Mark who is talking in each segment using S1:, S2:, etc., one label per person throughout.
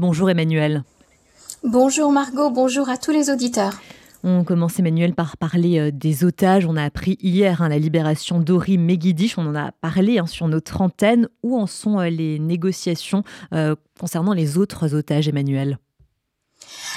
S1: Bonjour Emmanuel.
S2: Bonjour Margot, bonjour à tous les auditeurs.
S1: On commence Emmanuel par parler euh, des otages. On a appris hier hein, la libération d'Ori Megidish. On en a parlé hein, sur notre antenne. Où en sont euh, les négociations euh, concernant les autres otages, Emmanuel?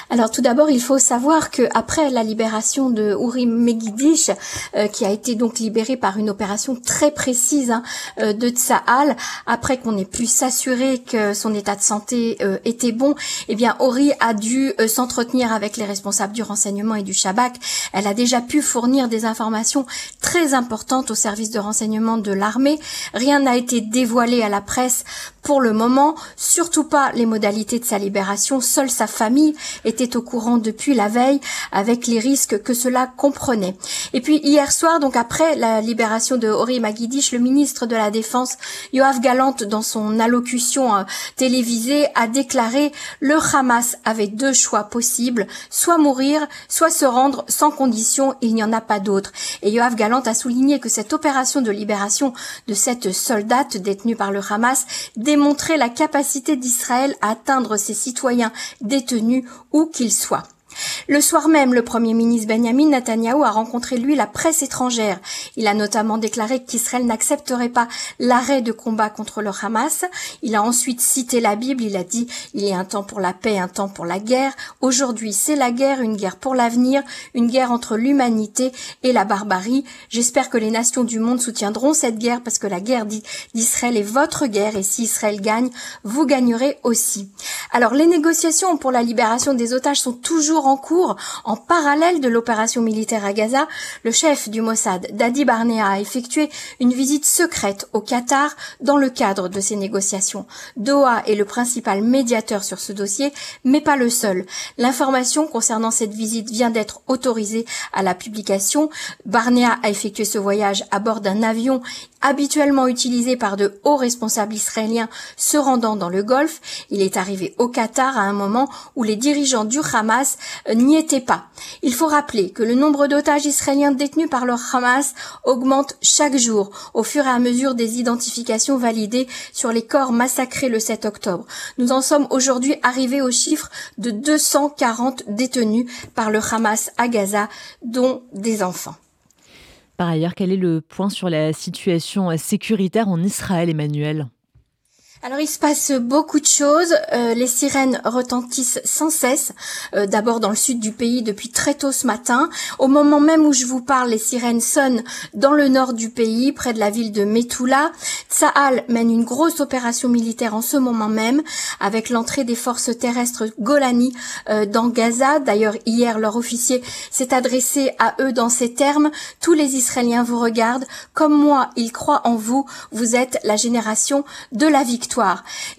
S2: Alors tout d'abord, il faut savoir que après la libération de Uri Megidish, euh, qui a été donc libéré par une opération très précise hein, euh, de Tsahal, après qu'on ait pu s'assurer que son état de santé euh, était bon, eh bien a dû s'entretenir avec les responsables du renseignement et du Shabak. Elle a déjà pu fournir des informations très importantes au service de renseignement de l'armée. Rien n'a été dévoilé à la presse pour le moment, surtout pas les modalités de sa libération. Seule sa famille était au courant depuis la veille avec les risques que cela comprenait. Et puis hier soir, donc après la libération de Ori Magidish, le ministre de la Défense, Yoav Galant, dans son allocution euh, télévisée, a déclaré le Hamas avait deux choix possibles, soit mourir, soit se rendre sans condition, il n'y en a pas d'autre. Et Yoav Galant a souligné que cette opération de libération de cette soldate détenue par le Hamas démontrait la capacité d'Israël à atteindre ses citoyens détenus où qu'il soit. Le soir même, le Premier ministre Benjamin Netanyahu a rencontré lui la presse étrangère. Il a notamment déclaré qu'Israël n'accepterait pas l'arrêt de combat contre le Hamas. Il a ensuite cité la Bible. Il a dit il y a un temps pour la paix, un temps pour la guerre. Aujourd'hui, c'est la guerre, une guerre pour l'avenir, une guerre entre l'humanité et la barbarie. J'espère que les nations du monde soutiendront cette guerre parce que la guerre d'Israël est votre guerre et si Israël gagne, vous gagnerez aussi. Alors, les négociations pour la libération des otages sont toujours en cours en parallèle de l'opération militaire à Gaza, le chef du Mossad, Dadi Barnea, a effectué une visite secrète au Qatar dans le cadre de ces négociations. Doha est le principal médiateur sur ce dossier, mais pas le seul. L'information concernant cette visite vient d'être autorisée à la publication. Barnea a effectué ce voyage à bord d'un avion habituellement utilisé par de hauts responsables israéliens se rendant dans le Golfe. Il est arrivé au Qatar à un moment où les dirigeants du Hamas n'y étaient pas. Il faut rappeler que le nombre d'otages israéliens détenus par le Hamas augmente chaque jour au fur et à mesure des identifications validées sur les corps massacrés le 7 octobre. Nous en sommes aujourd'hui arrivés au chiffre de 240 détenus par le Hamas à Gaza, dont des enfants.
S1: Par ailleurs, quel est le point sur la situation sécuritaire en Israël, Emmanuel?
S2: Alors il se passe beaucoup de choses. Euh, les sirènes retentissent sans cesse. Euh, d'abord dans le sud du pays depuis très tôt ce matin. Au moment même où je vous parle, les sirènes sonnent dans le nord du pays, près de la ville de Metula. Tsahal mène une grosse opération militaire en ce moment même, avec l'entrée des forces terrestres Golani euh, dans Gaza. D'ailleurs hier leur officier s'est adressé à eux dans ces termes. Tous les Israéliens vous regardent. Comme moi, ils croient en vous. Vous êtes la génération de la victoire.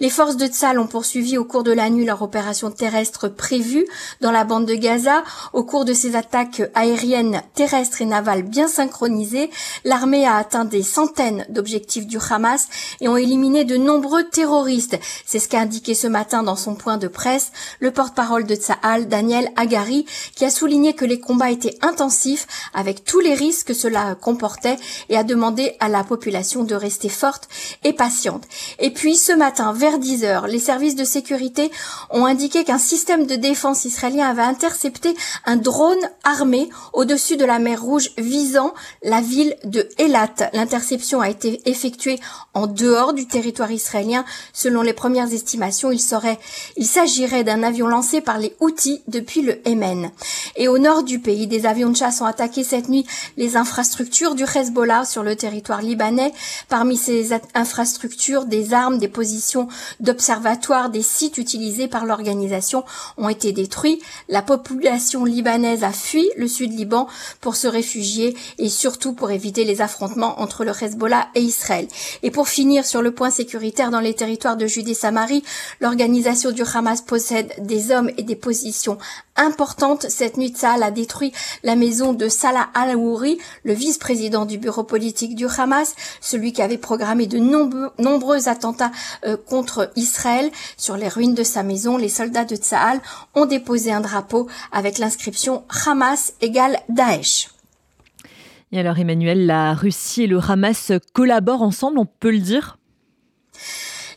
S2: Les forces de Tzal ont poursuivi au cours de la nuit leur opération terrestre prévue dans la bande de Gaza. Au cours de ces attaques aériennes, terrestres et navales bien synchronisées, l'armée a atteint des centaines d'objectifs du Hamas et ont éliminé de nombreux terroristes. C'est ce qu'a indiqué ce matin dans son point de presse le porte-parole de Tzahal, Daniel Agari, qui a souligné que les combats étaient intensifs avec tous les risques que cela comportait et a demandé à la population de rester forte et patiente. Et puis ce matin, vers 10 heures, les services de sécurité ont indiqué qu'un système de défense israélien avait intercepté un drone armé au-dessus de la mer Rouge visant la ville de Elat. L'interception a été effectuée en dehors du territoire israélien. Selon les premières estimations, il il s'agirait d'un avion lancé par les Houthis depuis le Yémen. Et au nord du pays, des avions de chasse ont attaqué cette nuit les infrastructures du Hezbollah sur le territoire libanais. Parmi ces infrastructures, des armes, des positions d'observatoire des sites utilisés par l'organisation ont été détruits. La population libanaise a fui le sud Liban pour se réfugier et surtout pour éviter les affrontements entre le Hezbollah et Israël. Et pour finir sur le point sécuritaire dans les territoires de Judée-Samarie, l'organisation du Hamas possède des hommes et des positions importantes. Cette nuit, Saal a détruit la maison de Salah al-Aouri, le vice-président du bureau politique du Hamas, celui qui avait programmé de nombreux attentats euh, contre Israël. Sur les ruines de sa maison, les soldats de Tsahal ont déposé un drapeau avec l'inscription Hamas égale Daesh.
S1: Et alors Emmanuel, la Russie et le Hamas collaborent ensemble, on peut le dire?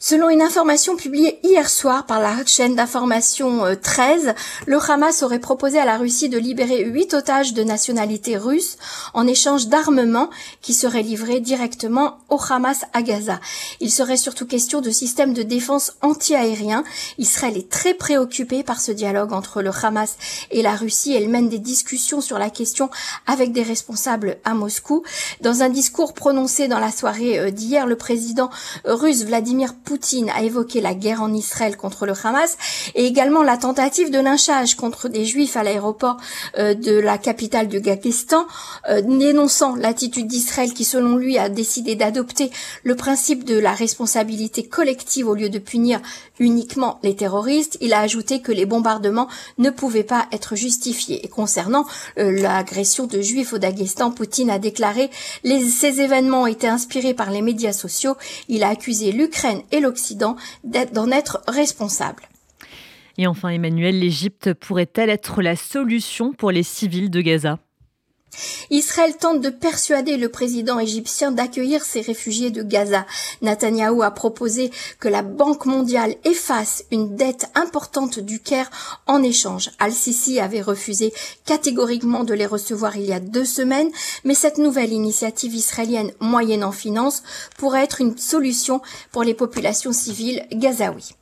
S2: Selon une information publiée hier soir par la chaîne d'information 13, euh, le Hamas aurait proposé à la Russie de libérer huit otages de nationalité russe en échange d'armements qui seraient livrés directement au Hamas à Gaza. Il serait surtout question de systèmes de défense anti-aérien. Israël est très préoccupé par ce dialogue entre le Hamas et la Russie. Elle mène des discussions sur la question avec des responsables à Moscou. Dans un discours prononcé dans la soirée euh, d'hier, le président russe Vladimir Poutine a évoqué la guerre en Israël contre le Hamas et également la tentative de lynchage contre des juifs à l'aéroport euh, de la capitale du Gakistan, euh, dénonçant l'attitude d'Israël qui selon lui a décidé d'adopter le principe de la responsabilité collective au lieu de punir uniquement les terroristes. Il a ajouté que les bombardements ne pouvaient pas être justifiés. Et concernant euh, l'agression de juifs au Daghestan, Poutine a déclaré ces événements été inspirés par les médias sociaux. Il a accusé l'Ukraine et l'Occident d'en être responsables.
S1: Et enfin, Emmanuel, l'Égypte pourrait-elle être la solution pour les civils de Gaza?
S2: Israël tente de persuader le président égyptien d'accueillir ces réfugiés de Gaza. Netanyahou a proposé que la Banque mondiale efface une dette importante du Caire en échange. Al-Sisi avait refusé catégoriquement de les recevoir il y a deux semaines, mais cette nouvelle initiative israélienne moyenne en finance pourrait être une solution pour les populations civiles gazaouis.